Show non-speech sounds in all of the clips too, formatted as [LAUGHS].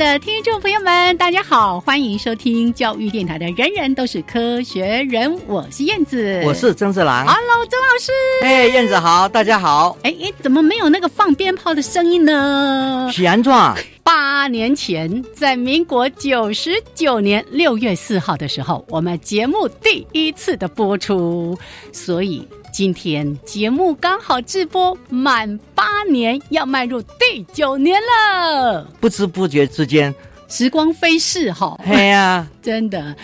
的听众朋友们，大家好，欢迎收听教育电台的《人人都是科学人》，我是燕子，我是曾志郎。Hello，曾老师。哎，燕子好，大家好。哎哎，怎么没有那个放鞭炮的声音呢？喜安壮。八年前，在民国九十九年六月四号的时候，我们节目第一次的播出，所以。今天节目刚好直播满八年，要迈入第九年了。不知不觉之间，时光飞逝，哈。哎呀，[LAUGHS] 真的，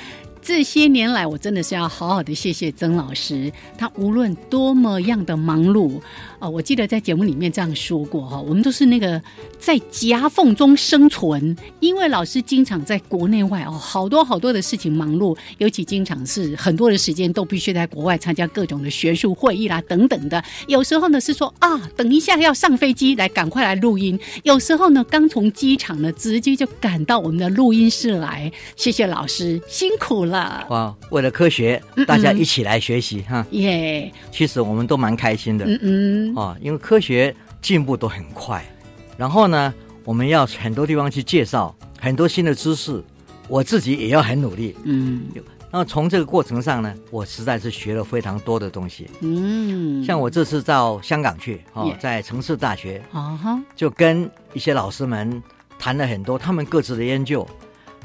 这些年来，我真的是要好好的谢谢曾老师。他无论多么样的忙碌。哦，我记得在节目里面这样说过哈，我们都是那个在夹缝中生存，因为老师经常在国内外哦，好多好多的事情忙碌，尤其经常是很多的时间都必须在国外参加各种的学术会议啦等等的。有时候呢是说啊，等一下要上飞机来，赶快来录音；有时候呢刚从机场呢直接就赶到我们的录音室来。谢谢老师，辛苦了。哇，为了科学，大家一起来学习哈。耶，其实我们都蛮开心的。嗯嗯。啊，因为科学进步都很快，然后呢，我们要很多地方去介绍很多新的知识，我自己也要很努力。嗯，那从这个过程上呢，我实在是学了非常多的东西。嗯，像我这次到香港去，哦，在城市大学，啊哈，就跟一些老师们谈了很多他们各自的研究。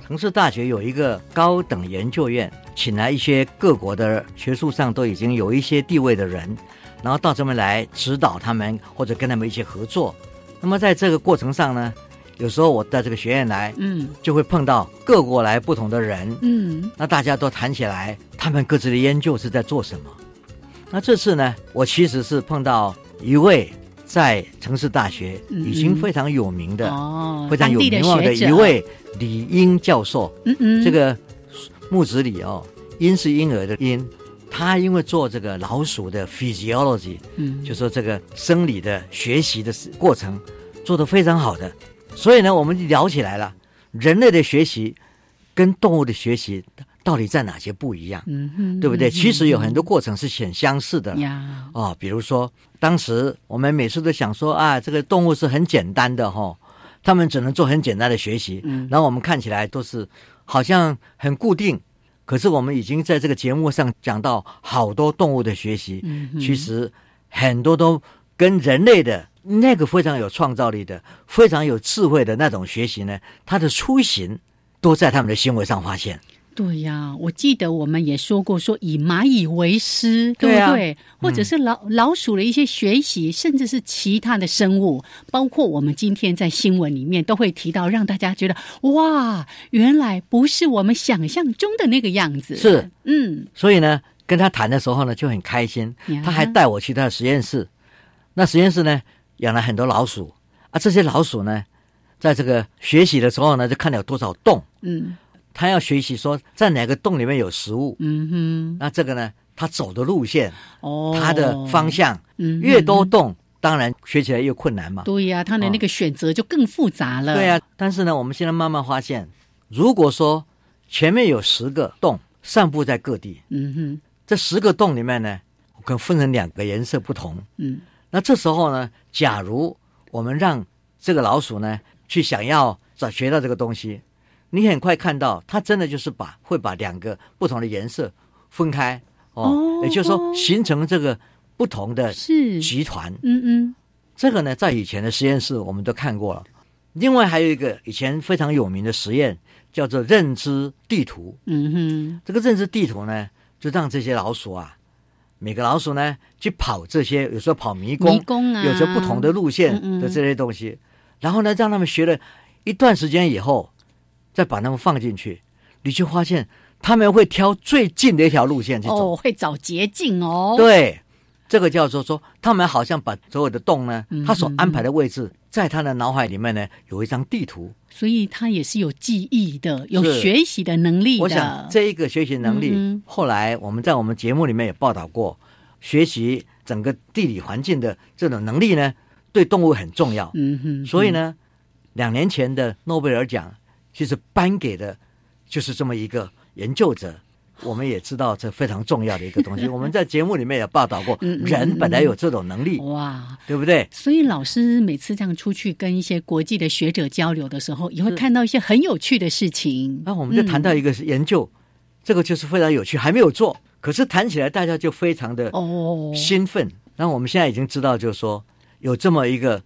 城市大学有一个高等研究院，请来一些各国的学术上都已经有一些地位的人。然后到这边来指导他们，或者跟他们一起合作。那么在这个过程上呢，有时候我到这个学院来，嗯，就会碰到各国来不同的人，嗯，那大家都谈起来，他们各自的研究是在做什么。那这次呢，我其实是碰到一位在城市大学已经非常有名的，哦，非常有名望的一位李英教授。嗯嗯，这个木子李哦，婴是婴儿的婴。他因为做这个老鼠的 physiology，嗯，就说这个生理的学习的过程做得非常好的，所以呢，我们就聊起来了，人类的学习跟动物的学习到底在哪些不一样？嗯哼，对不对？其实有很多过程是很相似的呀。哦，比如说当时我们每次都想说啊，这个动物是很简单的哈，他们只能做很简单的学习，嗯，然后我们看起来都是好像很固定。可是我们已经在这个节目上讲到好多动物的学习，其实很多都跟人类的那个非常有创造力的、非常有智慧的那种学习呢，它的雏形都在他们的行为上发现。对呀，我记得我们也说过，说以蚂蚁为师，对不对？或者是老老鼠的一些学习，甚至是其他的生物，包括我们今天在新闻里面都会提到，让大家觉得哇，原来不是我们想象中的那个样子。是，嗯，所以呢，跟他谈的时候呢，就很开心。他还带我去他的实验室，那实验室呢养了很多老鼠啊，这些老鼠呢，在这个学习的时候呢，就看到有多少洞，嗯。他要学习说在哪个洞里面有食物，嗯哼，那这个呢，他走的路线、哦，他的方向，嗯越多嗯洞，当然学起来越困难嘛。对呀、他的那个选择就更复杂了。对呀、但是呢，我们现在慢慢发现，如果说前面有十个洞散布在各地，嗯哼，这十个洞里面呢，可能分成两个颜色不同。嗯那这时候呢，假如我们让这个老鼠呢去想要找学到这个东西，你很快看到它真的就是把会把两个不同的颜色分开哦，哦也就是说形成这个不同的是，集团。嗯嗯这个呢，在以前的实验室我们都看过了。另外还有一个以前非常有名的实验，叫做认知地图。嗯哼，这个认知地图呢，就让这些老鼠啊，每个老鼠呢去跑这些，有时候跑迷宫，迷宫啊，有着不同的路线的这些东西，然后呢，让他们学了一段时间以后，再把他们放进去，你就发现他们会挑最近的一条路线去走。哦，会找捷径哦。，对，这个叫做说，他们好像把所有的洞呢嗯，他所安排的位置，在他的脑海里面呢有一张地图。所以他也是有记忆的，有学习的能力的。我想这一个学习能力，后来我们在我们节目里面也报道过，学习整个地理环境的这种能力呢，对动物很重要。嗯哼，所以呢，两年前的诺贝尔奖其实颁给的就是这么一个研究者。我们也知道这非常重要的一个东西，[LAUGHS] 我们在节目里面也报道过，人本来有这种能力，哇，对不对？所以老师每次这样出去跟一些国际的学者交流的时候，也会看到一些很有趣的事情。那我们就谈到一个研究，这个就是非常有趣，还没有做，可是谈起来大家就非常的哦，兴奋。那我们现在已经知道，就是说有这么一个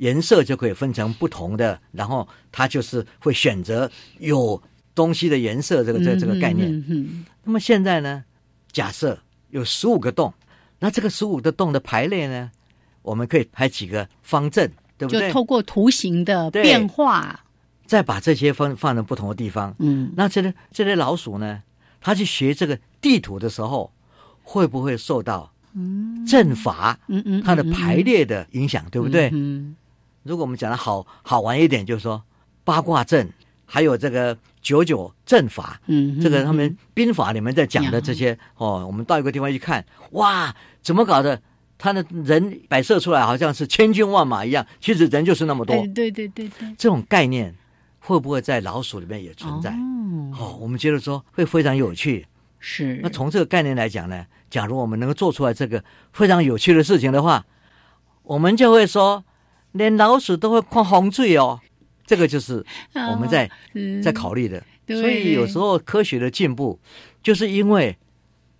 颜色就可以分成不同的，然后它就是会选择有东西的颜色，这个这个这个概念。那么现在呢，假设有十五个洞，那这个十五个洞的排列呢，我们可以排几个方阵，对不对？就透过图形的对变化，再把这些放放在不同的地方，嗯，那这些这些老鼠呢，它去学这个地图的时候，会不会受到阵法嗯嗯，它的排列的影响，对不对？嗯如果我们讲的好好玩一点，就是说八卦阵，还有这个九九阵法，嗯，这个他们兵法里面在讲的这些哦，我们到一个地方一看，哇，怎么搞的？他的人摆设出来好像是千军万马一样，其实人就是那么多。哎对对对对，这种概念会不会在老鼠里面也存在？哦，哦，我们觉得说会非常有趣。是那从这个概念来讲呢，假如我们能够做出来这个非常有趣的事情的话，我们就会说，连老鼠都会看洪水哦。这个就是我们在、嗯在考虑的。所以有时候科学的进步，就是因为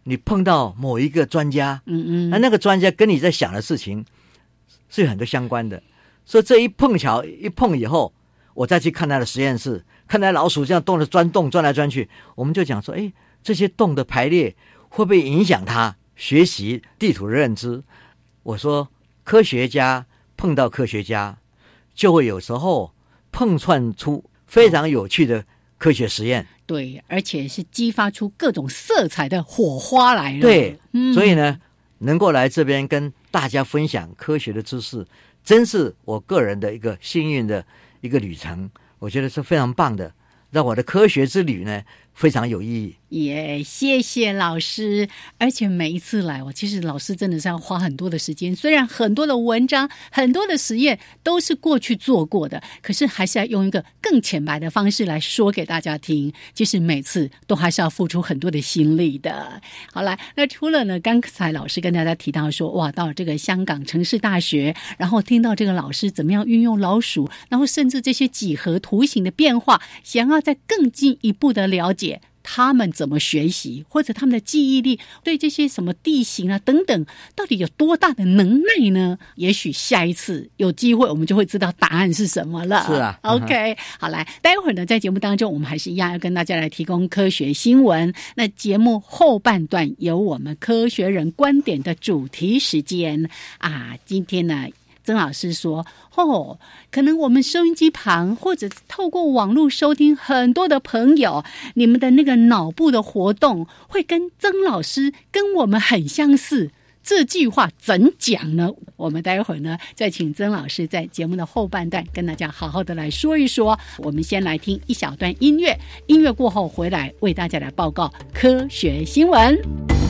你碰到某一个专家，嗯嗯，那那个专家跟你在想的事情是有很多相关的，所以这一碰巧一碰以后，我再去看他的实验室，看他老鼠这样动的钻洞钻来钻去，我们就讲说，哎，这些洞的排列会不会影响他学习地图的认知？我说，科学家碰到科学家，就会有时候碰撞出非常有趣的科学实验。对，而且是激发出各种色彩的火花来了。对，嗯所以呢，能够来这边跟大家分享科学的知识，真是我个人的一个幸运的一个旅程，我觉得是非常棒的，让我的科学之旅呢非常有意义。也谢谢老师，而且每一次来，我其实老师真的是要花很多的时间。虽然很多的文章、很多的实验都是过去做过的，可是还是要用一个更浅白的方式来说给大家听。其实每次都还是要付出很多的心力的。好了，那除了呢，刚才老师跟大家提到说，哇，到这个香港城市大学，然后听到这个老师怎么样运用老鼠，然后甚至这些几何图形的变化，想要再更进一步的了解。他们怎么学习，或者他们的记忆力对这些什么地形啊等等，到底有多大的能耐呢？也许下一次有机会，我们就会知道答案是什么了。是啊，OK，好来，待会儿呢，在节目当中，我们还是一样要跟大家来提供科学新闻。那节目后半段有我们科学人观点的主题时间啊，今天呢。曾老师说：“哦，可能我们收音机旁或者透过网络收听很多的朋友，你们的那个脑部的活动会跟曾老师跟我们很相似。这句话怎讲呢？我们待会儿呢，再请曾老师在节目的后半段跟大家好好的来说一说。我们先来听一小段音乐，音乐过后回来为大家来报告科学新闻。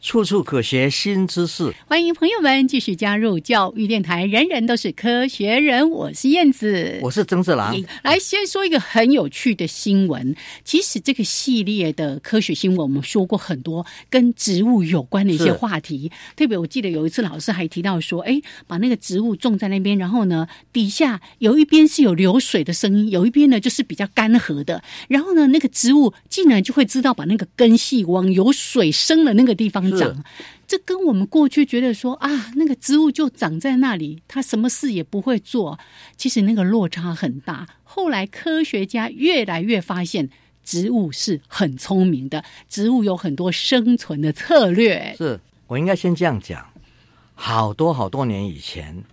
处处可学新知识，欢迎朋友们继续加入教育电台。人人都是科学人，我是燕子，我是曾志郎。来，先说一个很有趣的新闻。其实这个系列的科学新闻，我们说过很多跟植物有关的一些话题。特别我记得有一次老师还提到说，哎，把那个植物种在那边，然后呢，底下有一边是有流水的声音，有一边呢就是比较干涸的。然后呢，那个植物竟然就会知道把那个根系往有水生的那个地方。长，这跟我们过去觉得说啊，那个植物就长在那里，它什么事也不会做，其实那个落差很大。后来科学家越来越发现，植物是很聪明的，植物有很多生存的策略。是我应该先这样讲，好多好多年以前，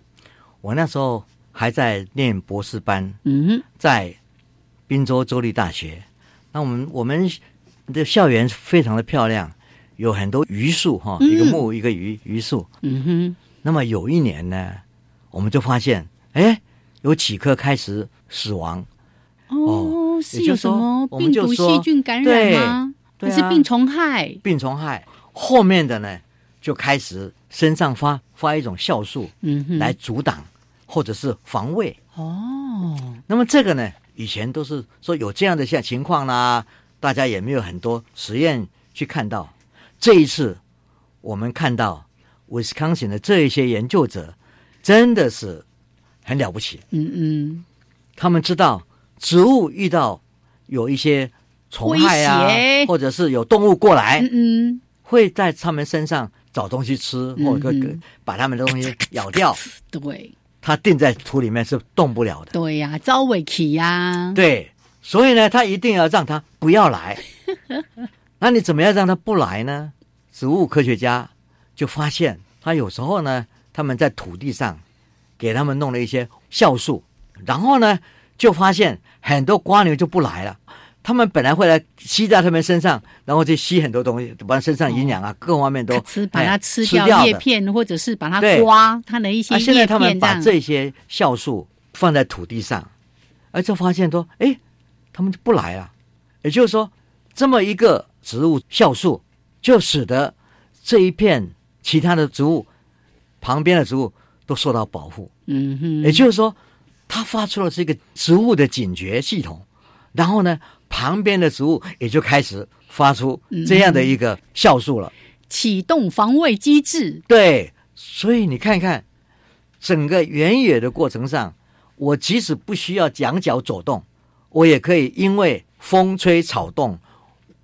我那时候还在念博士班，嗯，在滨州州立大学，那我们我们的校园非常的漂亮。有很多榆树哈，一个木一个榆榆树。嗯哼。那么有一年呢，我们就发现，哎，有几棵开始死亡。哦，是有什么病毒、细菌感染吗？还是病虫害？病虫害。后面的呢，就开始身上发发一种酵素，嗯哼，来阻挡或者是防卫。哦。那么这个呢，以前都是说有这样的像情况啦，大家也没有很多实验去看到。这一次，我们看到威斯康星的这一些研究者真的是很了不起。嗯嗯，他们知道植物遇到有一些虫害啊，或者是有动物过来，嗯，会在他们身上找东西吃，或者把他们的东西咬掉。对，它定在土里面是动不了的。对呀，招尾起呀。对，所以呢，他一定要让他不要来。[LAUGHS] 那你怎么样让他不来呢？植物科学家就发现，他有时候呢，他们在土地上给他们弄了一些酵素，然后呢，就发现很多瓜牛就不来了。他们本来会来吸在他们身上，然后就吸很多东西，把身上营养啊各方面都吃，把它吃掉叶片，或者是把它刮它的一些叶片。现在他们把这些酵素放在土地上，而就发现说，哎，他们就不来了。也就是说，这么一个。植物酵素就使得这一片其他的植物旁边的植物都受到保护。嗯哼，也就是说，它发出了这个植物的警觉系统，然后呢，旁边的植物也就开始发出这样的一个酵素了，启动防卫机制。对，所以你看看整个原野的过程上，我即使不需要两脚走动，我也可以因为风吹草动。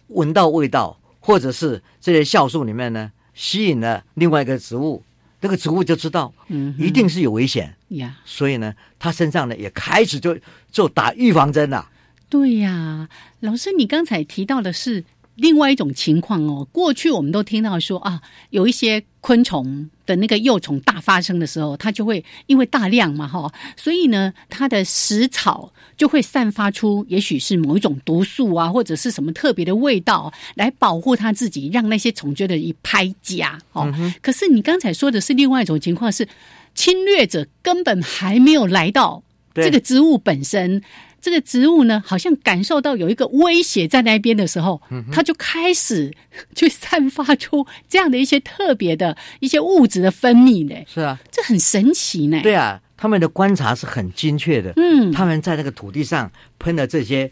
闻到味道，或者是这些酵素里面呢，吸引了另外一个植物，那个植物就知道，嗯，一定是有危险呀。所以呢，它身上呢也开始就就打预防针了。对呀，老师，你刚才提到的是。另外一种情况哦，过去我们都听到说啊，有一些昆虫的那个幼虫大发生的时候，它就会因为大量嘛哈，所以呢，它的食草就会散发出也许是某一种毒素啊，或者是什么特别的味道来保护它自己，让那些虫觉得一拍家哦。可是你刚才说的是另外一种情况，是侵略者根本还没有来到这个植物本身。这个植物呢，好像感受到有一个威胁在那边的时候，它就开始就散发出这样的一些特别的一些物质的分泌呢。是啊，这很神奇呢。对啊，他们的观察是很精确的。嗯，他们在那个土地上喷了这些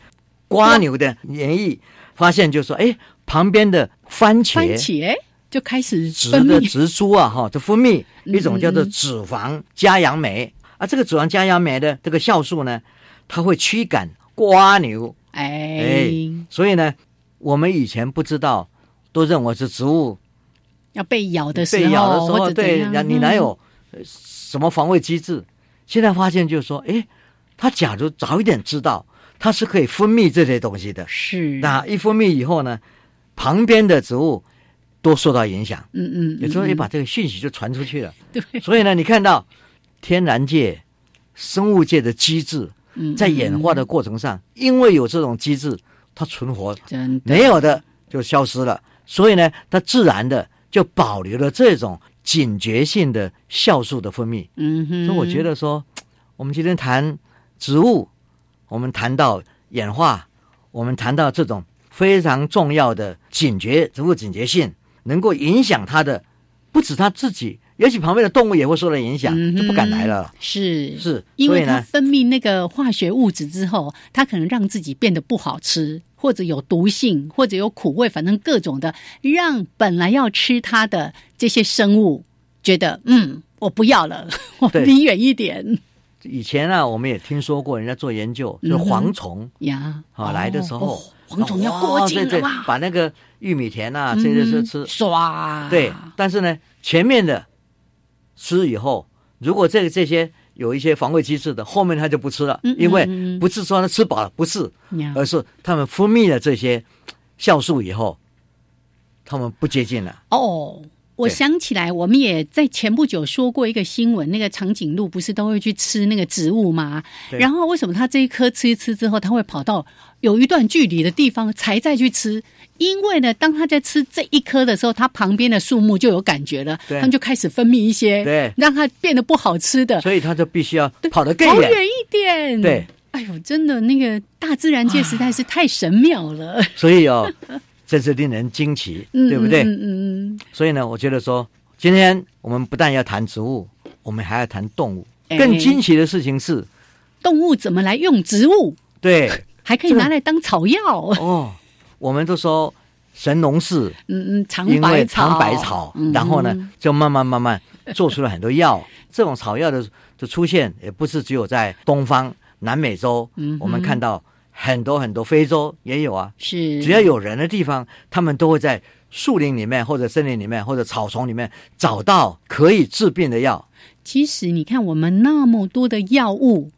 瓜牛的粘液，发现就说，哎，旁边的番茄，番茄就开始植的植株啊，哈，就分泌一种叫做脂肪加氧酶啊。这个脂肪加氧酶的这个酵素呢。它会驱赶瓜牛，哎，所以呢，我们以前不知道，都认为是植物要被咬的时候，被咬的时候，对，你哪有什么防卫机制？现在发现就是说，哎，它假如早一点知道，它是可以分泌这些东西的，是。那一分泌以后呢，旁边的植物都受到影响，嗯嗯，有时候也把这个讯息就传出去了，[LAUGHS] 对。所以呢，你看到天然界、生物界的机制。在演化的过程上，因为有这种机制，它存活；没有的就消失了。所以呢，它自然的就保留了这种警觉性的酵素的分泌。嗯哼，所以我觉得说，我们今天谈植物，我们谈到演化，我们谈到这种非常重要的警觉植物警觉性，能够影响它的，不止它自己，也许旁边的动物也会受到影响，嗯就不敢来了。是。是，因为它分泌那个化学物质之后，它可能让自己变得不好吃，或者有毒性，或者有苦味，反正各种的，让本来要吃它的这些生物觉得，嗯，我不要了，[LAUGHS] 我离远一点。以前啊，我们也听说过人家做研究，就蝗虫呀。啊来的时候哦，蝗虫要过境了哇，把那个玉米田啊这些是吃嗯，刷，对，但是呢，前面的吃以后，如果这个这些有一些防卫机制的，后面他就不吃了，因为不是说他吃饱了，不是，而是他们分泌了这些酵素以后，他们不接近了。哦，我想起来，我们也在前不久说过一个新闻，那个长颈鹿不是都会去吃那个植物吗？然后为什么它这一颗吃一吃之后，它会跑到有一段距离的地方才再去吃？因为呢，当他在吃这一颗的时候，它旁边的树木就有感觉了，对它们就开始分泌一些，对让它变得不好吃的，所以他就必须要跑得更远。跑远一点。对，哎呦，真的那个大自然界实在是太神妙了，[LAUGHS] 所以哦，真是令人惊奇，[LAUGHS] 嗯对不对？嗯嗯嗯，所以呢，我觉得说，今天我们不但要谈植物，我们还要谈动物。哎更惊奇的事情是，动物怎么来用植物？对还可以拿来当草药。哦，我们都说神农氏嗯嗯，长因为白草，尝百草，嗯然后呢，就慢慢慢慢做出了很多药。[LAUGHS] 这种草药的的出现，也不是只有在东方、南美洲，嗯我们看到很多很多非洲也有啊。是只要有人的地方，他们都会在树林里面，或者森林里面，或者草丛里面找到可以治病的药。其实你看，我们那么多的药物，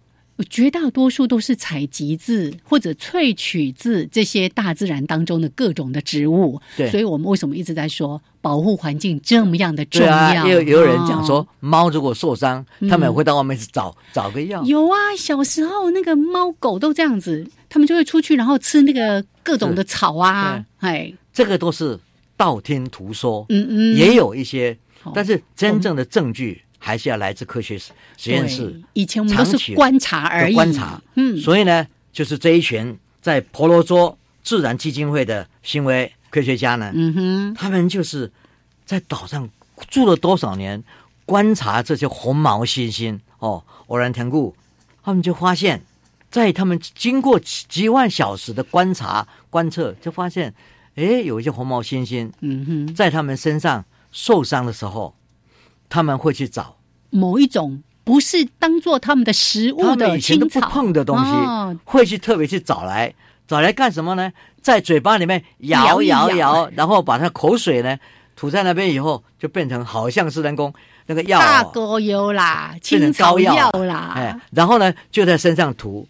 绝大多数都是采集自或者萃取自这些大自然当中的各种的植物。对所以我们为什么一直在说保护环境这么样的重要？也有也有人讲说哦，猫如果受伤，嗯他们也会到外面去找找个药。有啊，小时候那个猫狗都这样子，他们就会出去，然后吃那个各种的草啊，哎，这个都是道听途说，嗯嗯，也有一些，但是真正的证据还是要来自科学实实验室以前我们都是观察而已，观察。嗯，所以呢，就是这一群在婆罗洲自然基金会的行为科学家呢，嗯哼，他们就是在岛上住了多少年，观察这些红毛猩猩。哦，偶然田故，他们就发现，在他们经过几几万小时的观察观测，就发现，哎，有一些红毛猩猩嗯哼，在他们身上受伤的时候，他们会去找。某一种不是当做他们的食物的以前都不青草碰的东西，哦会去特别去找来，找来干什么呢？在嘴巴里面摇摇一摇。然后把它口水呢吐在那边以后，就变成好像是人工那个药、哦，大锅油啦，变青成草药啦，哎，然后呢就在身上涂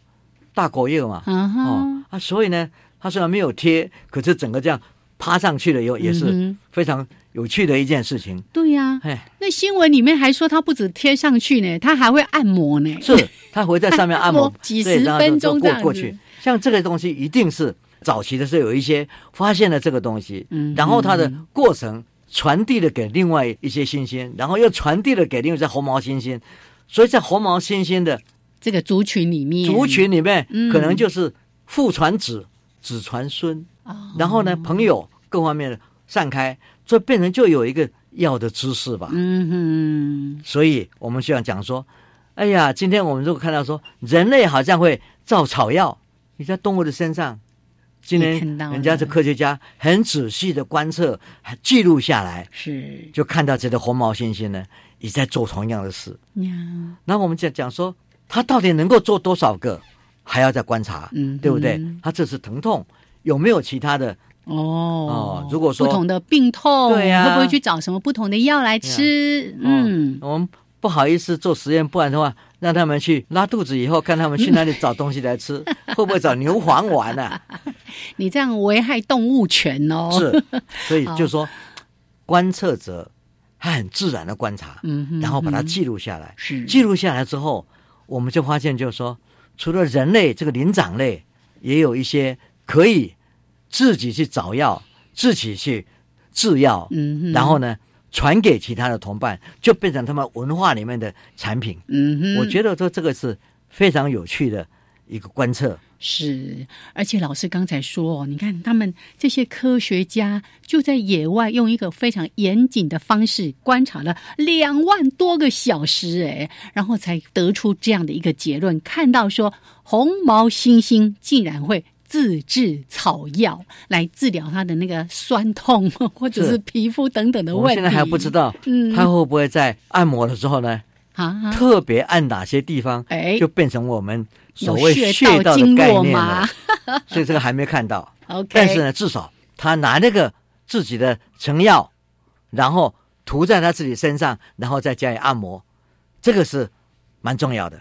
大果药嘛，嗯哦，啊，所以呢，它虽然没有贴，可是整个这样趴上去了以后，也是非常有趣的一件事情。对呀、哎，那新闻里面还说他不止贴上去呢，他还会按摩呢。是他会在上面按摩几对十分钟这样子。过过去。像这个东西一定是早期的时候有一些发现了这个东西，嗯然后它的过程传递了给另外一些猩猩，然后又传递了给另外一些红毛猩猩，所以在红毛猩猩的这个族群里面，族群里面，嗯。可能就是父传子，子传孙，哦。然后呢，朋友各方面的散开，所以变成就有一个药的知识吧。嗯哼，所以我们希望讲说，哎呀，今天我们如果看到说人类好像会造草药，你在动物的身上，今天人家是科学家很仔细的观测，还记录下来，是就看到这个红毛猩猩呢也在做同样的事。呀，那我们讲讲说，它到底能够做多少个，还要再观察，嗯对不对嗯？它这是疼痛，有没有其他的？哦哦如果说不同的病痛，对呀会不会去找什么不同的药来吃？嗯，我们不好意思做实验，不然的话，让他们去拉肚子以后，看他们去哪里找东西来吃，[LAUGHS] 会不会找牛黄丸啊？你这样危害动物权哦。，是，所以 [LAUGHS] 就说，观测者他很自然的观察，嗯哼，然后把它嗯记录下来。是记录下来之后，我们就发现，就是说，除了人类这个灵长类，也有一些可以自己去找药、自己去制药，嗯哼，然后呢传给其他的同伴，就变成他们文化里面的产品。嗯哼，我觉得说这个是非常有趣的一个观测。是，而且老师刚才说哦，你看他们这些科学家就在野外用一个非常严谨的方式观察了两万多个小时，哎，然后才得出这样的一个结论，看到说红毛猩猩竟然会自制草药来治疗他的那个酸痛 [LAUGHS] 或者是是皮肤等等的问题。我们现在还不知道，嗯他会不会在按摩的时候呢，啊，特别按哪些地方，哎就变成我们所谓穴道的经概念了。[LAUGHS] 所以这个还没看到。？OK，但是呢，至少他拿那个自己的成药，然后涂在他自己身上，然后再加以按摩，这个是蛮重要的。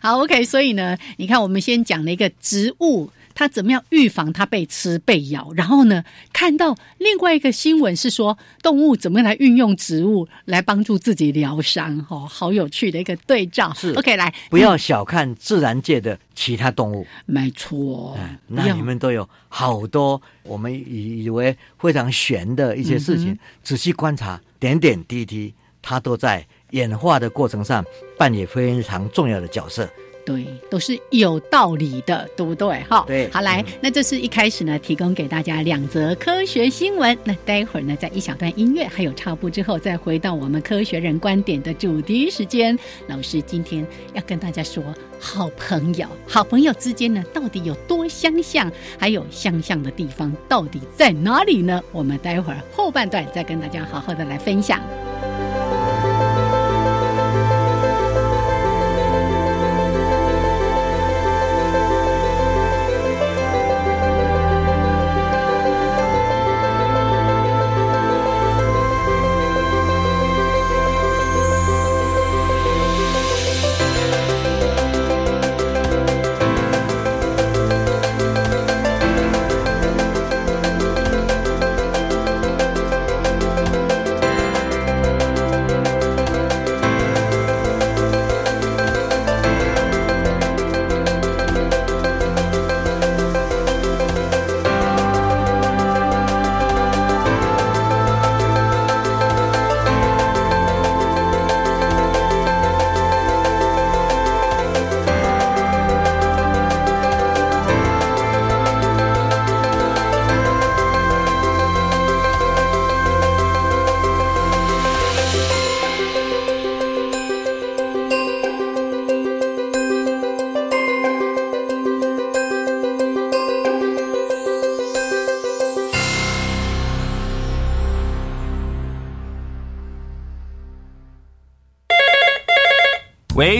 好，OK，所以呢，你看，我们先讲了一个植物，它怎么样预防它被吃、被咬，然后呢，看到另外一个新闻是说，动物怎么样来运用植物来帮助自己疗伤，哦，好有趣的一个对照。是。OK，来，不要小看自然界的其他动物，没错，那你们都有好多我们以以为非常玄的一些事情，嗯仔细观察，点点滴滴，它都在演化的过程上扮演非常重要的角色。对，都是有道理的，对不对？哈，对好来，嗯那这是一开始呢，提供给大家两则科学新闻。那待会儿呢，在一小段音乐还有插播之后，再回到我们科学人观点的主题时间。老师今天要跟大家说，好朋友，好朋友之间呢，到底有多相像？还有相像的地方到底在哪里呢？我们待会儿后半段再跟大家好好的来分享。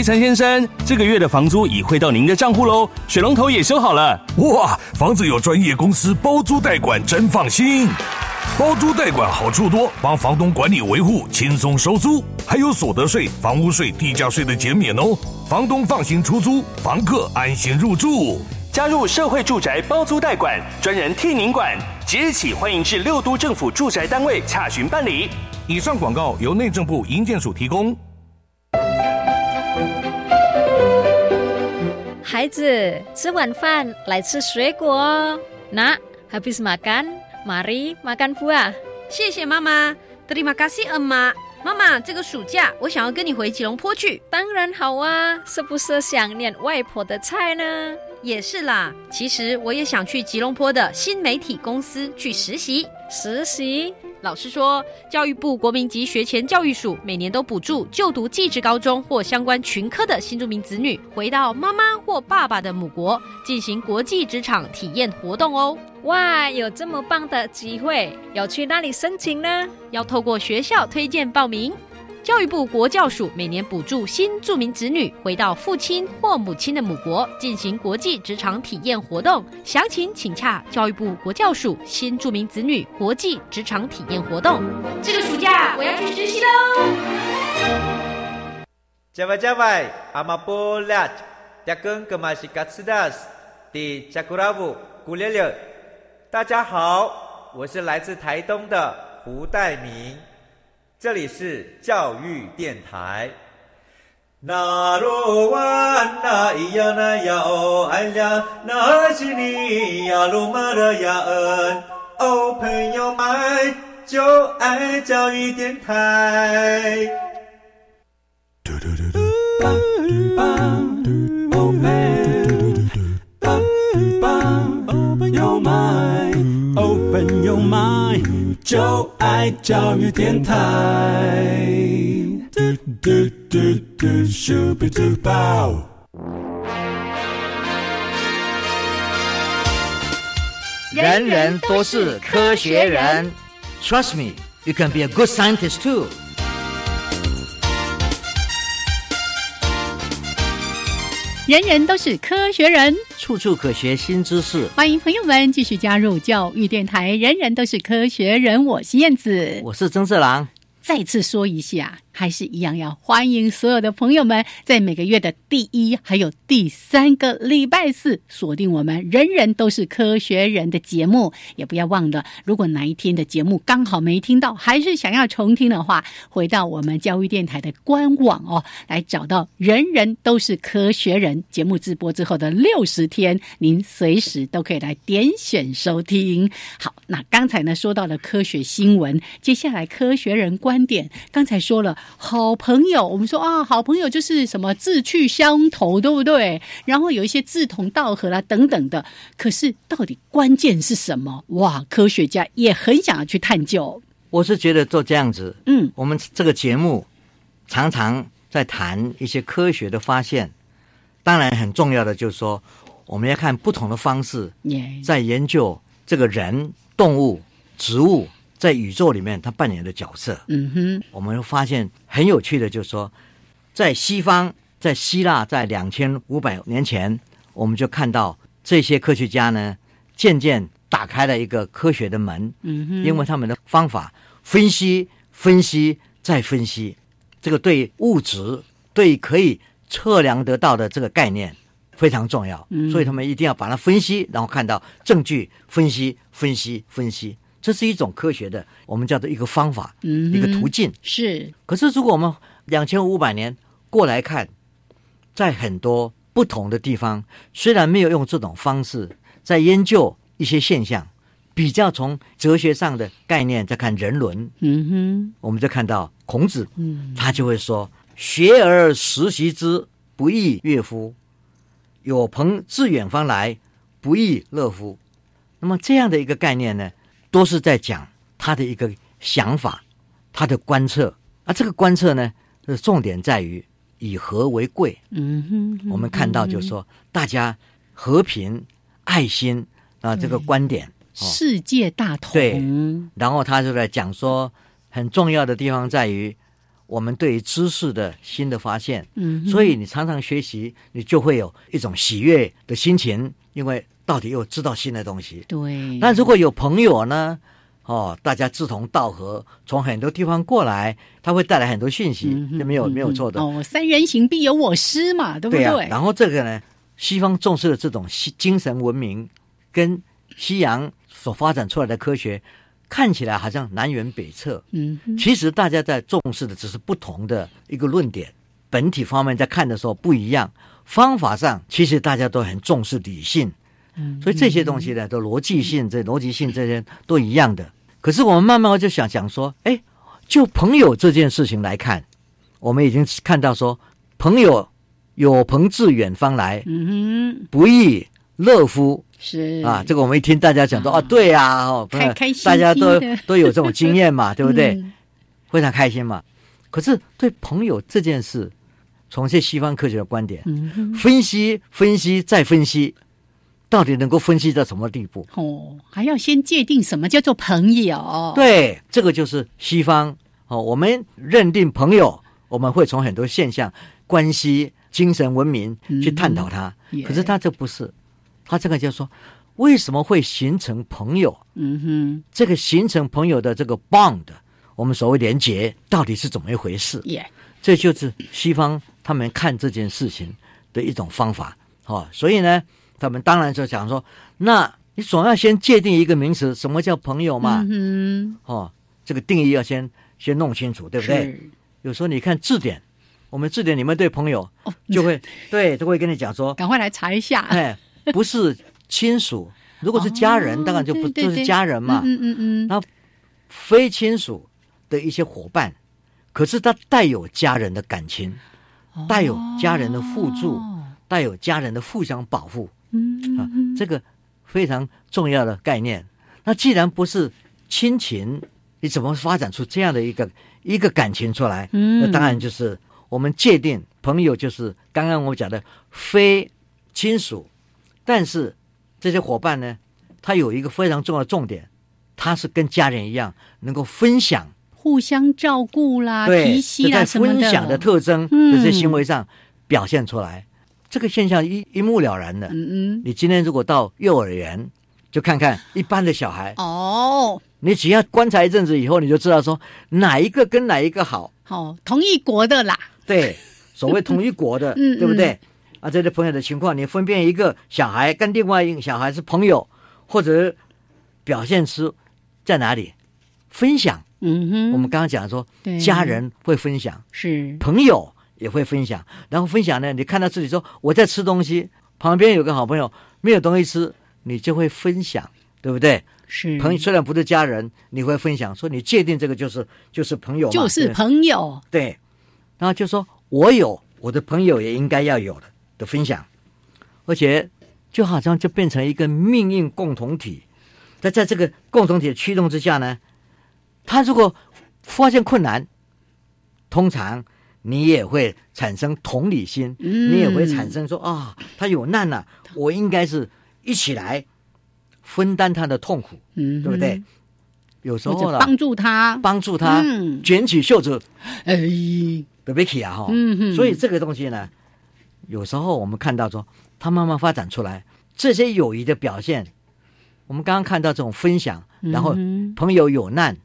喂，陈先生，这个月的房租已汇到您的账户喽，水龙头也修好了。哇，房子有专业公司包租代管，真放心。包租代管好处多，帮房东管理维护，轻松收租，还有所得税、房屋税、地价税的减免哦。房东放心出租，房客安心入住。加入社会住宅包租代管，专人替您管。即日起，欢迎至六都政府住宅单位洽询办理。以上广告由内政部营建署提供。孩子，吃晚饭来吃水果哦。Nak, habis makan, mari makan buah。谢谢妈妈，Terima kasih emak。妈妈，这个暑假我想要跟你回吉隆坡去。当然好啊，是不是想念外婆的菜呢？也是啦，其实我也想去吉隆坡的新媒体公司去实习。实习老师说，教育部国民及学前教育署每年都补助就读技职高中或相关群科的新住民子女，回到妈妈或爸爸的母国进行国际职场体验活动哦。哇，有这么棒的机会，要去哪里申请呢？要透过学校推荐报名。教育部国教署每年补助新住民子女回到父亲或母亲的母国进行国际职场体验活动，详情请洽教育部国教署新住民子女国际职场体验活动。这个暑假我要去实习喽！Jawai-jawai, amapolat, dagang kemashikatsidas, di Jakuravu, Gulele。大家好，我是来自台东的胡代明，这里是教育电台。那罗哇那咿呀那呀哦哎呀，那是你呀鲁玛的呀恩哦，朋友们，就爱教育电台。嘟嘟嘟嘟 Open your mind, open your mind，就爱教育电台。嘟嘟嘟嘟，Super Duper。人人都是科学人。Trust me, you can be a good scientist too. 人人都是科学人，处处可学新知识。欢迎朋友们继续加入教育电台。人人都是科学人，我是燕子。我是曾志郎。再次说一下，还是一样要欢迎所有的朋友们，在每个月的第一还有第三个礼拜四锁定我们“人人都是科学人”的节目，也不要忘了，如果哪一天的节目刚好没听到，还是想要重听的话，回到我们教育电台的官网哦，来找到“人人都是科学人”节目直播之后的六十天，您随时都可以来点选收听。好，那刚才呢说到了科学新闻，接下来科学人观点，刚才说了好朋友，我们说啊，好朋友就是什么志趣相投，对不对？然后有一些志同道合啦等等的。可是到底关键是什么？哇，科学家也很想要去探究。我是觉得做这样子，嗯，我们这个节目常常在谈一些科学的发现，当然很重要的就是说，我们要看不同的方式，在研究这个人、动物、植物在宇宙里面他扮演的角色。嗯哼，我们会发现很有趣的，就是说，在西方，在希腊，在两千五百年前，我们就看到这些科学家呢，渐渐打开了一个科学的门，嗯哼，因为他们的方法分析、分析再分析，这个对物质、对可以测量得到的这个概念非常重要，嗯。所以他们一定要把它分析，然后看到证据，分析、分析、分析，这是一种科学的，我们叫做一个方法，嗯一个途径。是，可是，如果我们两千五百年过来看，在很多不同的地方，虽然没有用这种方式在研究一些现象，比较从哲学上的概念在看人伦，嗯哼我们就看到孔子，嗯，他就会说：“学而时习之，不亦乐乎？有朋自远方来，不亦乐乎？”那么这样的一个概念呢，都是在讲他的一个想法，他的观测。啊，这个观测呢，是重点在于以和为贵。嗯哼，我们看到就是说，大家和平、爱心啊，这个观点。哦世界大同，对然后他就在讲说，很重要的地方在于我们对于知识的新的发现。嗯，所以你常常学习，你就会有一种喜悦的心情，因为到底又知道新的东西。对，那如果有朋友呢？哦，大家志同道合，从很多地方过来，他会带来很多讯息，嗯哼这没有嗯没有错的。哦，三人行必有我师嘛，对不对对？啊，然后这个呢，西方重视的这种西精神文明，跟西洋所发展出来的科学，看起来好像南辕北辙。嗯哼，其实大家在重视的只是不同的一个论点，本体方面在看的时候不一样，方法上其实大家都很重视理性，嗯所以这些东西呢，都逻辑性、这逻辑性这些都一样的。可是我们慢慢就想想说，哎，就朋友这件事情来看，我们已经看到说，朋友有朋自远方来，嗯不亦乐乎，是啊！这个我们一听大家讲说，啊哦，对呀，哦，开开心大家都都有这种经验嘛，[LAUGHS] 对不对？嗯非常开心嘛。可是对朋友这件事，从这西方科学的观点，嗯，分析、分析再分析，到底能够分析到什么地步？哦，还要先界定什么叫做朋友，，对，这个就是西方哦。我们认定朋友，我们会从很多现象、关系、精神文明去探讨它。嗯可是他这不是，他这个就说，为什么会形成朋友？嗯哼，这个形成朋友的这个 bond，我们所谓连结，到底是怎么一回事？耶，这就是西方他们看这件事情的一种方法哦。所以呢，他们当然就讲说，那你总要先界定一个名词，什么叫朋友嘛？嗯哦，这个定义要先先弄清楚，对，不对？有时候你看字典，我们字典里面对朋友哦，就会、[LAUGHS] 对都会跟你讲说，赶快来查一下，哎，不是亲属，如果是家人，哦当然就不就是家人嘛。嗯嗯嗯那，非亲属的一些伙伴，可是他带有家人的感情，带有家人的互助，哦带有家人的互相保护嗯啊，这个非常重要的概念。那既然不是亲情，你怎么发展出这样的一个一个感情出来？嗯那当然就是我们界定朋友，就是刚刚我讲的非亲属，但是这些伙伴呢，他有一个非常重要的重点，他是跟家人一样，能够分享，互相照顾啦、对，提携啦在什么的，分享的特征嗯这些行为上表现出来。这个现象一一目了然的。嗯嗯，你今天如果到幼儿园，就看看一般的小孩，哦，你只要观察一阵子以后，你就知道说哪一个跟哪一个好。好，同一国的啦，对，所谓同一国的，[LAUGHS] 嗯对不对？啊，这些朋友的情况，你分辨一个小孩跟另外一个小孩是朋友，或者表现出在哪里分享。嗯哼，我们刚刚讲说，家人会分享，是朋友也会分享，然后分享呢，你看到自己说我在吃东西，旁边有个好朋友没有东西吃，你就会分享，对不对？是朋友虽然不是家人，你会分享，说你界定这个就是就是朋友嘛，就是朋友，对，然后就说我有我的朋友也应该要有的的分享，而且就好像就变成一个命运共同体。在在这个共同体的驱动之下呢，他如果发现困难，通常你也会产生同理心，嗯。你也会产生说啊，他有难了、我应该是一起来分担他的痛苦，嗯，对不对？有时候呢，帮助他，帮助他嗯。卷起袖子，哎，对不起啊哈。所以这个东西呢，有时候我们看到说，他慢慢发展出来，这些友谊的表现，我们刚刚看到这种分享，然后朋友有难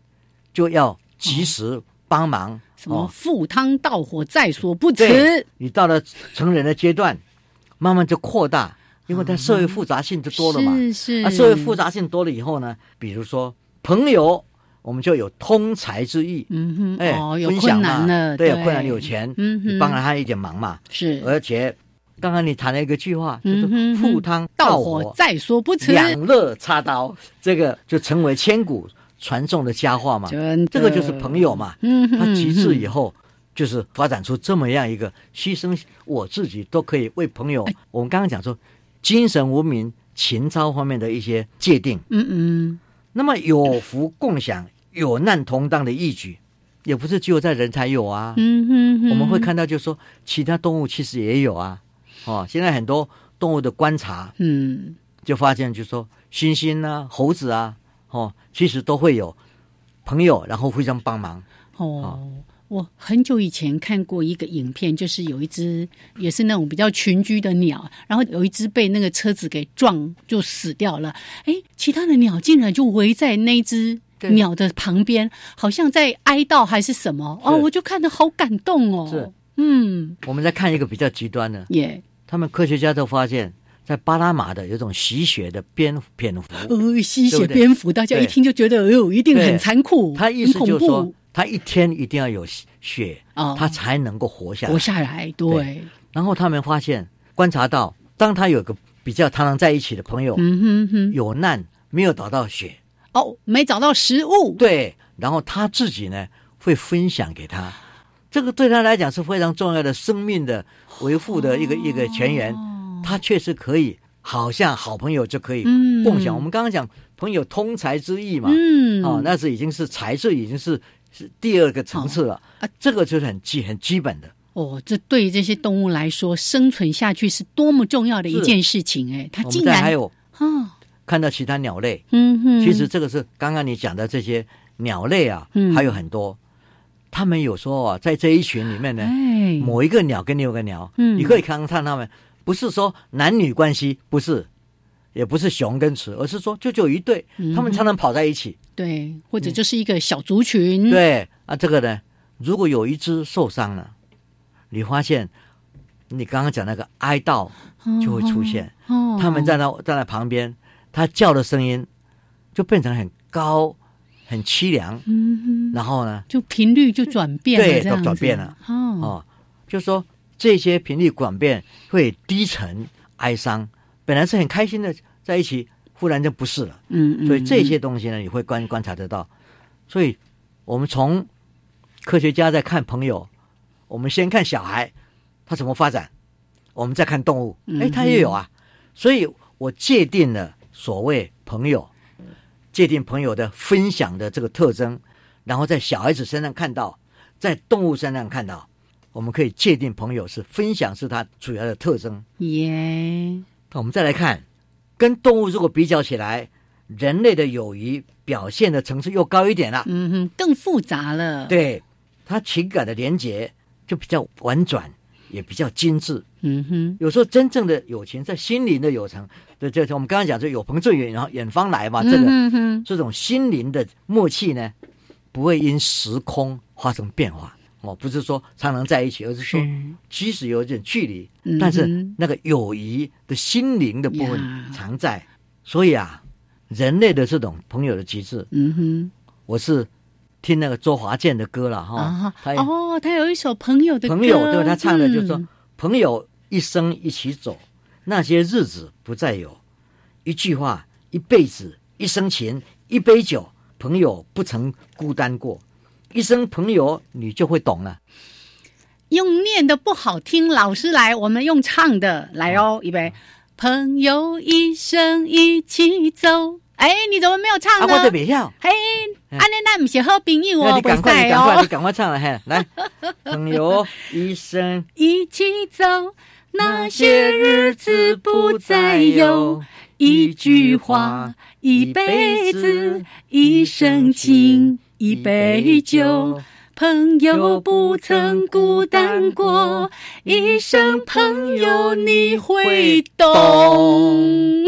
就要及时帮忙。哦什么赴汤蹈火在所不辞，对，你到了成人的阶段，慢慢就扩大，因为它社会复杂性就多了嘛。是是，啊，社会复杂性多了以后呢，比如说朋友，我们就有通财之意。嗯哼，哎，哦，有分享困难嘛了，对，有困难有钱，嗯哼。你帮了他一点忙嘛。是。而且刚刚你谈了一个句话，就是赴汤蹈火，在所不辞，两肋插刀，这个就成为千古传颂的佳话嘛。这个就是朋友嘛。嗯，他极致以后，就是发展出这么样一个牺牲我自己都可以为朋友。哎我们刚刚讲说，精神文明、情操方面的一些界定。嗯嗯，那么有福共享、有难同当的义举，也不是只有在人才有啊。嗯哼哼，我们会看到，就是说其他动物其实也有啊。哦，现在很多动物的观察嗯，就发现，就是说猩猩啊、猴子啊，哦，其实都会有朋友，然后互相帮忙。哦。我很久以前看过一个影片，就是有一只也是那种比较群居的鸟，然后有一只被那个车子给撞就死掉了。哎，其他的鸟竟然就围在那只对鸟的旁边，好像在哀悼还是什么哦，我就看得好感动哦。是，嗯，我们在看一个比较极端的，耶他们科学家都发现，在巴拿马的有一种吸血的蝙蝙蝠，呃，吸血蝙蝠，大家一听就觉得，哎呦，一定很残酷，他意思就是说，他一天一定要有血，哦他才能够活下来。活下来，对，然后他们发现，观察到，当他有个比较常常在一起的朋友，嗯哼哼，有难没有找到血，哦，没找到食物，对，然后他自己呢会分享给他，这个对他来讲是非常重要的生命的维护的一个、一个泉源，他确实可以，好像好朋友就可以嗯。共享。我们刚刚讲朋友通财之意嘛，嗯，哦，那是已经是财是已经是是第二个层次了，啊。这个就是很基很基本的。哦，这对于这些动物来说，生存下去是多么重要的一件事情哎，它竟然还有哦，看到其他鸟类，嗯哼，其实这个是刚刚你讲的这些鸟类啊，嗯。还有很多，他们有时候啊，在这一群里面呢，哎，某一个鸟跟另外一个鸟，嗯。你可以看看他们，不是说男女关系，不是，也不是雄跟雌，而是说就只有一对，嗯他们常常跑在一起。对，或者就是一个小族群，，对啊，这个呢，如果有一只受伤了，你发现你刚刚讲那个哀悼就会出现，哦，他们站在站在旁边，他叫的声音就变成很高、很凄凉，然后呢，就频率就转变了，对都转变了，哦，哦，就说这些频率转变会低沉、哀伤，本来是很开心的在一起，忽然就不是了。嗯嗯，所以这些东西呢，你会观观察得到。所以，我们从科学家在看朋友，我们先看小孩他怎么发展，我们再看动物，哎，他也有啊。所以我界定了所谓朋友，界定朋友的分享的这个特征，然后在小孩子身上看到，在动物身上看到，我们可以界定朋友是分享是它主要的特征。耶，那我们再来看，跟动物如果比较起来，人类的友谊表现的层次又高一点了。嗯哼，更复杂了。，对，它情感的连结就比较婉转，也比较精致。嗯哼，有时候真正的友情在心灵的友情，对，这我们刚刚讲，说有朋自远，然后远方来嘛，这个、嗯哼，这种心灵的默契呢，不会因时空发生变化。哦，不是说常常在一起，而是说即使有一点距离，嗯但是那个友谊的心灵的部分常在。所以啊，人类的这种朋友的极致，嗯哼，我是听那个周华健的歌了哈，啊，他哦，他有一首朋友的歌朋友对？他唱的就是说，嗯朋友一生一起走，那些日子不再有。一句话，一辈子，一生情，一杯酒，朋友不曾孤单过。一生朋友，你就会懂了。用念的不好听，老师来，我们用唱的来哦，预备，朋友一生一起走。哎，你怎么没有唱啊，呢？我都别跳，嘿，安尼那不是好朋友哦，你赶快，你赶快，你哦，赶快唱了，嘿，来，[LAUGHS] 朋友一生一起走，那些日子不再有。一句话，一辈子，一生情，一杯酒。朋友不曾孤单过，一生朋友你会懂。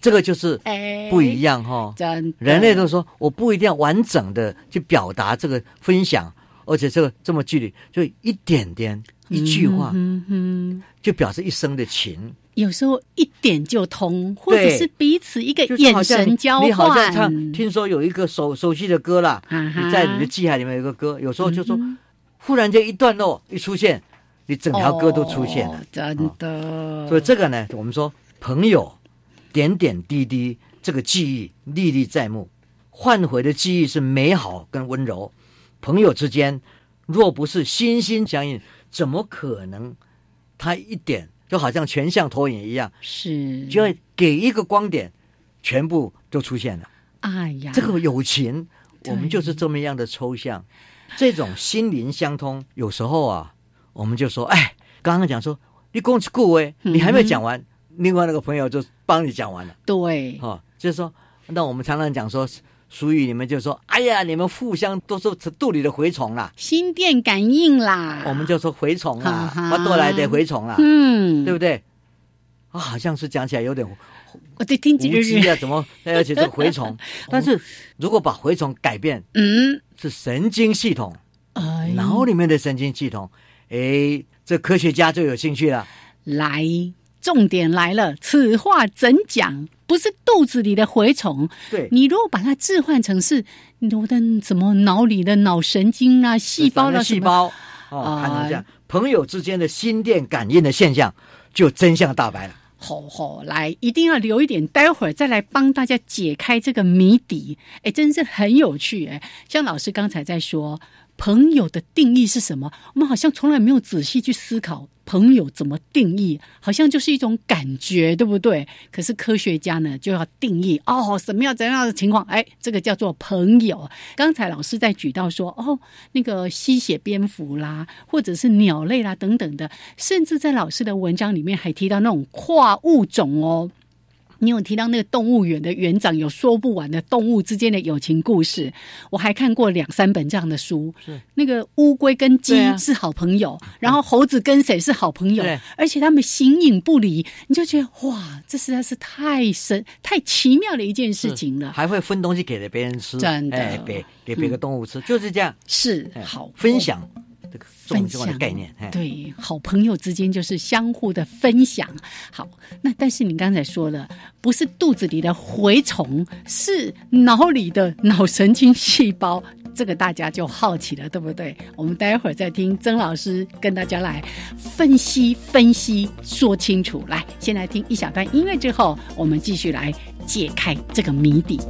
这个就是哎，不一样哈、人类都说我不一定要完整的去表达这个分享，而且这个这么距离，就一点点一句话，嗯哼，就表示一生的情。有时候一点就通，或者是彼此一个眼神交你好像。唱，听说有一个熟熟悉的歌啦，啊你在你的记海里面有一个歌，有时候就说，嗯忽然间一段落一出现，你整条歌都出现了哦。真的。所以这个呢，我们说朋友点点滴滴，这个记忆历历在目，换回的记忆是美好跟温柔。朋友之间若不是心心相印，怎么可能？他一点就好像全像投影一样，是，就会给一个光点，全部都出现了。哎呀，这个友情，我们就是这么样的抽象，这种心灵相通。有时候啊，我们就说，哎，刚刚讲说你讲一句话，你还没有讲完，另外那个朋友就帮你讲完了，对，哦，就是说，那我们常常讲说，俗语里面就说，哎呀，你们互相都是肚里的蛔虫啦，心电感应啦。我们就说蛔虫啦，哈哈我多来的蛔虫啦，嗯，对不对？啊，好像是讲起来有点我得听几无个稽啊，怎么？而且是蛔虫，[LAUGHS] 但是如果把蛔虫改变嗯，是神经系统，哎，脑里面的神经系统，哎，这科学家就有兴趣了。来，重点来了，此话怎讲？不是肚子里的蛔虫，对，你如果把它置换成是我的什么脑里的脑神经啊、细胞啦、什么，细胞哦，哎看成这样，朋友之间的心电感应的现象就真相大白了。好好，来，一定要留一点，待会儿再来帮大家解开这个谜底。哎，真是很有趣哎！像老师刚才在说，朋友的定义是什么？我们好像从来没有仔细去思考朋友怎么定义，好像就是一种感觉，对不对？可是科学家呢，就要定义哦，什么样怎样的情况？哎，这个叫做朋友。刚才老师在举到说，哦，那个吸血蝙蝠啦，或者是鸟类啦等等的，甚至在老师的文章里面还提到那种跨物种哦。你有提到那个动物园的园长有说不完的动物之间的友情故事，我还看过两三本这样的书。是。那个乌龟跟鸡是好朋友，然后猴子跟谁是好朋友，而且他们形影不离，你就觉得哇，这实在是太神、太奇妙的一件事情了。还会分东西给别人吃，真的。哎，给给别个动物吃，就是这样。哎是好。分享这个重分重要的享概念。哎，对，好朋友之间就是相互的分享。好，那但是你刚才说了，不是肚子里的蛔虫，是脑里的脑神经细胞。这个大家就好奇了，对不对？我们待会儿再听曾老师跟大家来分析分析，说清楚。来，先来听一小段音乐之后，我们继续来解开这个谜底。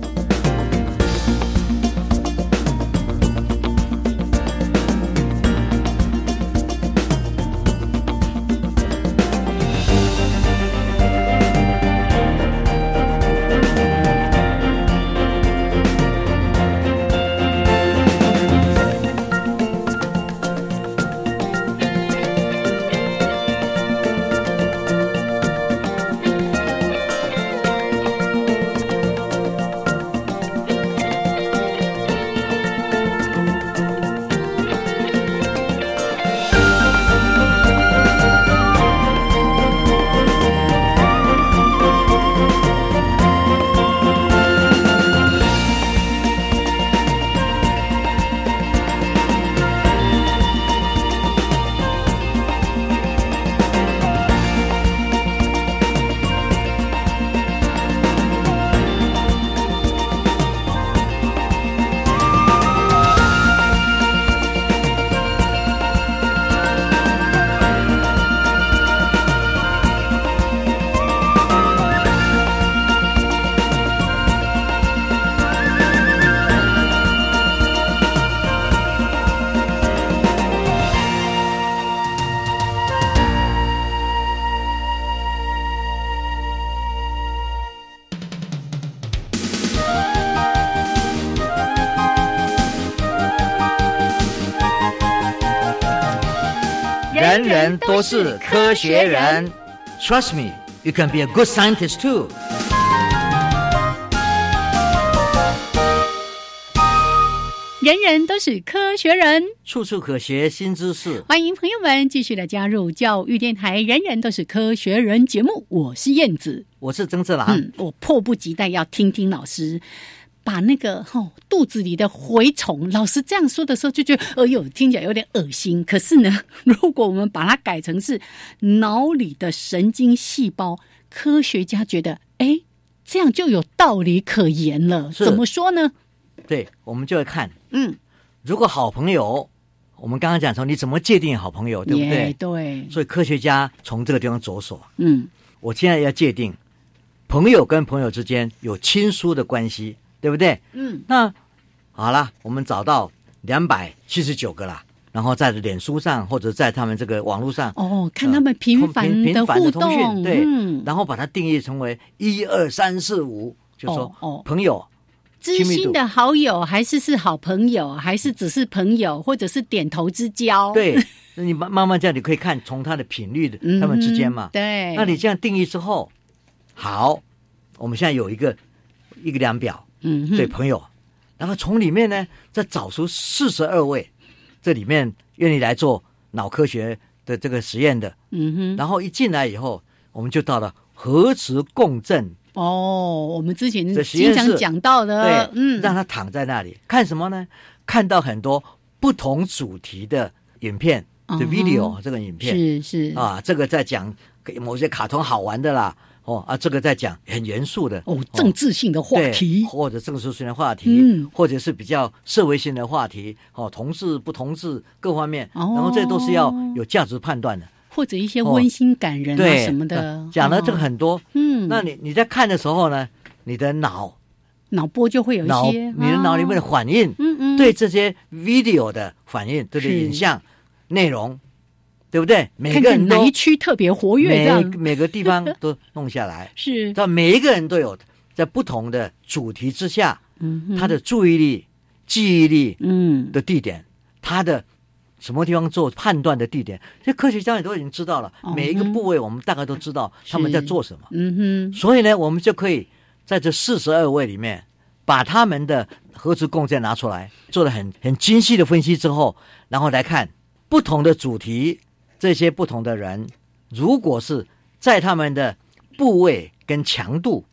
都是科学人。Trust me, you can be a good scientist too. 人人都是科学人，处处可学新知识。欢迎朋友们继续的加入教育电台《人人都是科学人》节目，我是燕子。我是曾志郎。嗯，我迫不及待要听听老师把那个吼、肚子里的蛔虫，老师这样说的时候就觉得，哎呦，听起来有点恶心。可是呢，[LAUGHS] 如果我们把它改成是脑里的神经细胞，科学家觉得，哎，这样就有道理可言了。怎么说呢？对，我们就会看，嗯，如果好朋友，我们刚刚讲说你怎么界定好朋友，对不对？耶对，所以科学家从这个地方着手。嗯，我现在要界定朋友跟朋友之间有亲疏的关系，对不对？嗯，那好了，我们找到两百七十九个啦，然后在脸书上或者在他们这个网络上，哦，看他们频繁的互动，对，嗯，然后把它定义成为一二三四五，就说朋友。知心的好友，还是是好朋友，还是只是朋友，或者是点头之交？，对，那你慢慢慢这样，你可以看从他的频率的他们之间嘛。对，那你这样定义之后，好，我们现在有一个一个量表，嗯哼。对朋友，然后从里面呢再找出四十二位，这里面愿意来做脑科学的这个实验的，嗯哼，然后一进来以后，我们就到了核磁共振，哦，我们之前经常讲到的对，，嗯，让他躺在那里看什么呢？看到很多不同主题的影片的嗯 video，、这个影片。是是，啊，这个在讲某些卡通好玩的啦，哦啊，这个在讲很严肃的哦，政治性的话对题，或者政治性的话题，嗯。或者是比较社会性的话题，哦，同志不同志各方面，哦。然后这都是要有价值判断的，或者一些温馨感人啊对什么的。呃，讲了这个哦，很多。嗯，那你你在看的时候呢，你的脑脑波就会有一些，你的脑里面的哦反应，嗯嗯，对这些 video 的反应，对不对？是。影像内容，对不对？每个人都看哪一区特别活跃，每样。每个地方 [LAUGHS] 都弄下来，是，但每一个人都有在不同的主题之下，嗯，他的注意力、记忆力嗯。的地点，他的什么地方做判断的地点，这科学家也都已经知道了。哦每一个部位，我们大概都知道他们在做什么。嗯哼，所以呢，我们就可以在这四十二位里面，把他们的核磁共振拿出来，做了很很精细的分析之后，然后来看不同的主题，这些不同的人，如果是在他们的部位跟强度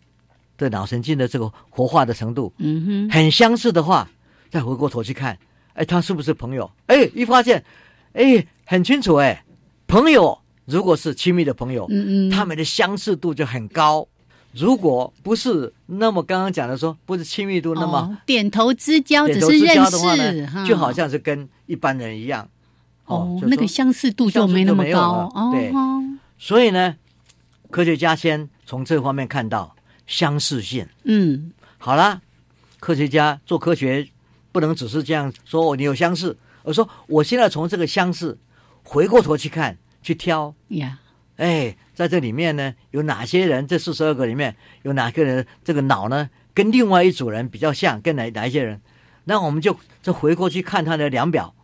的脑神经的这个活化的程度嗯哼，很相似的话，再回过头去看，哎，他是不是朋友？哎，一发现，哎，很清楚，哎，朋友如果是亲密的朋友，嗯嗯，他们的相似度就很高。如果不是那么刚刚讲的说，不是亲密度那么哦点头之交，只点头之是认交的话识，呢，就好像是跟一般人一样。哦，那个相似度就没那么高相似度没有了对哦，所以呢，科学家先从这方面看到相似性。嗯，好啦，科学家做科学不能只是这样说哦，你有相似，我说我现在从这个相似回过头去看，去挑，呀，哎，在这里面呢，有哪些人？这四十二个里面有哪个人这个脑呢，跟另外一组人比较像？跟哪哪一些人？那我们就就回过去看他的量表，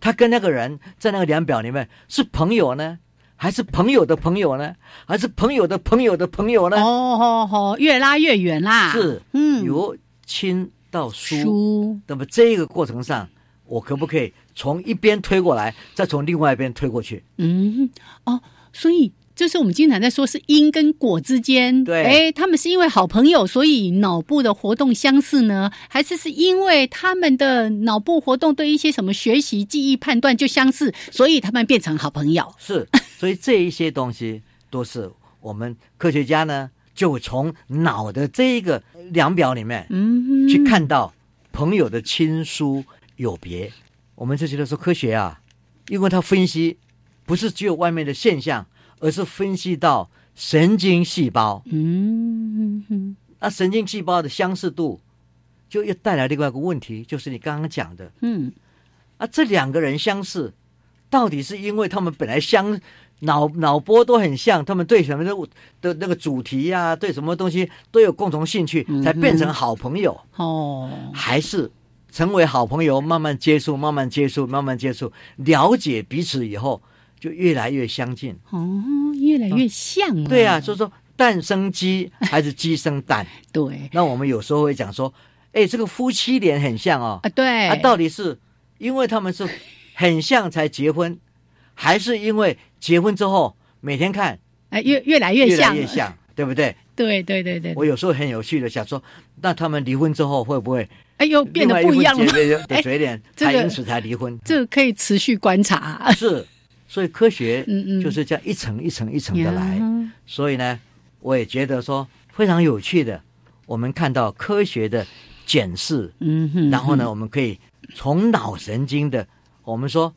他跟那个人在那个量表里面是朋友呢，还是朋友的朋友呢？还是朋友的朋友的朋友呢？哦哦哦，越拉越远啦，是，嗯，由亲到疏。书，那么这个过程上，我可不可以从一边推过来，再从另外一边推过去？嗯，哦，所以。就是我们经常在说，是因跟果之间，对哎，他们是因为好朋友，所以脑部的活动相似呢，还是是因为他们的脑部活动对一些什么学习、记忆、判断就相似，所以他们变成好朋友？是，所以这一些东西都是我们科学家呢，就从脑的这一个量表里面嗯，去看到朋友的亲疏有别。我们就觉得说科学啊，因为他分析不是只有外面的现象，而是分析到神经细胞。嗯嗯那神经细胞的相似度，就又带来另外一个问题，就是你刚刚讲的。嗯。啊，这两个人相似，到底是因为他们本来相脑脑波都很像，他们对什么的的那个主题呀、对什么东西都有共同兴趣，才变成好朋友，哦，还是成为好朋友，慢慢接触，慢慢接触，慢慢接触，了解彼此以后，就越来越相近。哦，越来越像了。对啊，所以说蛋生鸡还是鸡生蛋？[LAUGHS] 对那我们有时候会讲说，哎，这个夫妻脸很像哦，啊，对啊，到底是因为他们是很像才结婚，还是因为结婚之后每天看哎越越来越越像越，来越像，对不对？对对对对，我有时候很有趣的想说，那他们离婚之后会不会哎呦变得不一样了副姐妹吗？的 [LAUGHS] 嘴脸，这个才因此才离婚？这个可以持续观察。是，所以科学就是这样一层一层一层的来。呀。所以呢，我也觉得说非常有趣的，我们看到科学的检视，嗯哼，然后呢，我们可以从脑神经的，我们说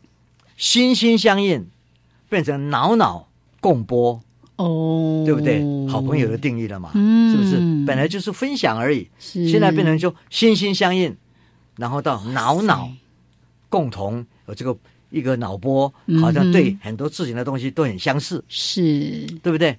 心心相印，变成脑脑共波，哦，对不对？好朋友的定义了嘛，嗯。是不是？本来就是分享而已，现在变成就心心相印，然后到脑脑共同有这个一个脑波，嗯好像对很多事情的东西都很相似，是，对不对？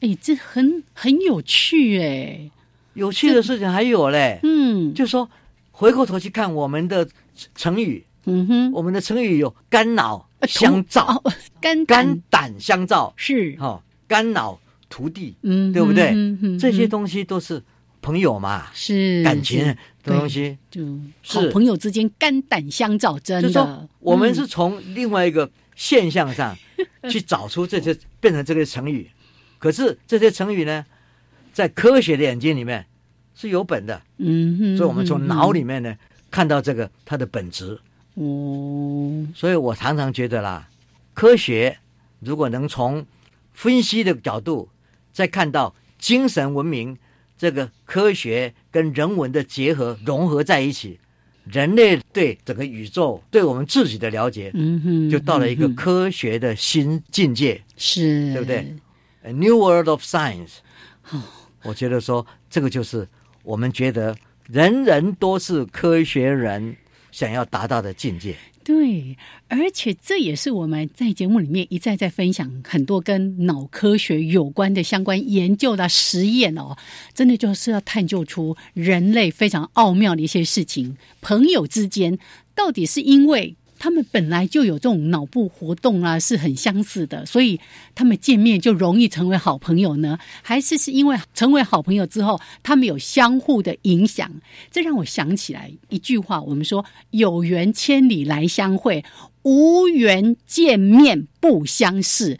哎，这很很有趣哎，有趣的事情还有嘞，嗯，就说回过头去看我们的成语，嗯哼，我们的成语有肝脑呃相照，哦，肝肝胆。胆相照，是，哦，肝脑涂地，嗯，对不对？嗯哼嗯这些东西都是朋友嘛，是感情是的东西。就是。好朋友之间肝胆相照，真的。就说，我们嗯。是从另外一个现象上 [LAUGHS] 去找出这些变成这个成语，可是这些成语呢，在科学的眼睛里面是有本的，嗯哼，所以我们从脑里面面呢看到这个它的本质。哦，所以我常常觉得啦，科学如果能从分析的角度，再看到精神文明这个科学跟人文的结合融合在一起，人类对整个宇宙、对我们自己的了解，嗯哼，就到了一个科学的新境界是，对不对，A new world of science。哦我觉得说这个就是我们觉得人人都是科学人想要达到的境界。对，而且这也是我们在节目里面一再在分享很多跟脑科学有关的相关研究的实验哦，真的就是要探究出人类非常奥妙的一些事情。朋友之间到底是因为他们本来就有这种脑部活动啊，是很相似的，所以他们见面就容易成为好朋友呢？还是是因为成为好朋友之后，他们有相互的影响？这让我想起来一句话，我们说“有缘千里来相会，无缘见面不相识”，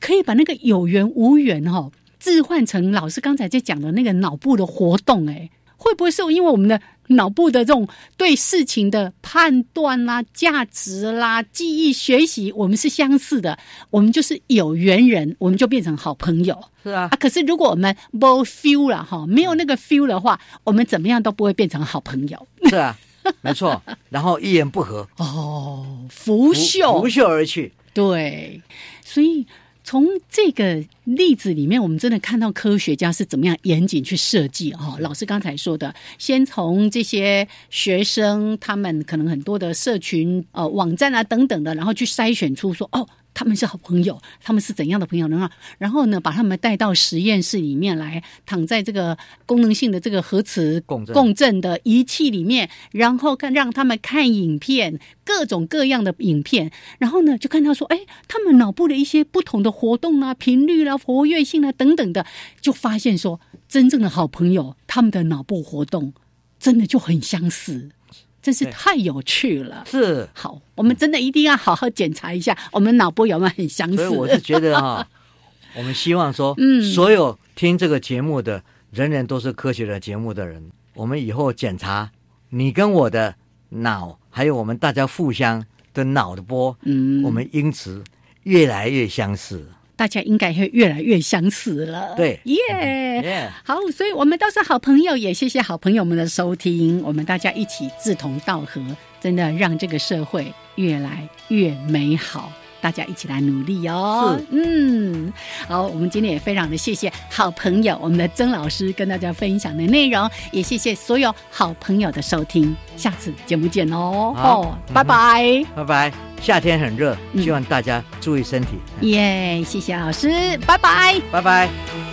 可以把那个有缘无缘哈、哦，置换成老师刚才在讲的那个脑部的活动，哎，会不会是因为我们的脑部的这种对事情的判断啦、价值啦、记忆、学习，我们是相似的，我们就是有缘人，我们就变成好朋友。是啊啊，，可是如果我们没 feel 了哈，没有那个 feel 的话，我们怎么样都不会变成好朋友。是啊，[LAUGHS] 没错。然后一言不合，哦，拂袖，拂袖而去。对，所以从这个例子里面，我们真的看到科学家是怎么样严谨去设计哈、哦。老师刚才说的，先从这些学生他们可能很多的社群呃网站啊等等的，然后去筛选出说哦。他们是好朋友，他们是怎样的朋友呢？然后呢，把他们带到实验室里面来，躺在这个功能性的这个核磁共振。的仪器里面，然后看让他们看影片，各种各样的影片，然后呢，就看到说，哎，他们脑部的一些不同的活动啊、频率啦、活跃性啊等等的，就发现说，真正的好朋友，他们的脑部活动真的就很相似，真是太有趣了。是，好，我们真的一定要好好检查一下，我们脑波有没有很相似。所以我是觉得哈、[LAUGHS] 我们希望说，嗯所有听这个节目的人人都是科学的节目的人，我们以后检查你跟我的脑，还有我们大家互相的脑的波，嗯我们因此越来越相似。大家应该会越来越相似了。对耶、耶好，所以我们都是好朋友，也谢谢好朋友们的收听，我们大家一起志同道合，真的让这个社会越来越美好。大家一起来努力哦。是嗯，好，我们今天也非常的谢谢好朋友我们的曾老师跟大家分享的内容，也谢谢所有好朋友的收听，下次节目见哦。哦，拜拜。拜拜。夏天很热，嗯希望大家注意身体。耶谢谢老师，拜拜。拜拜。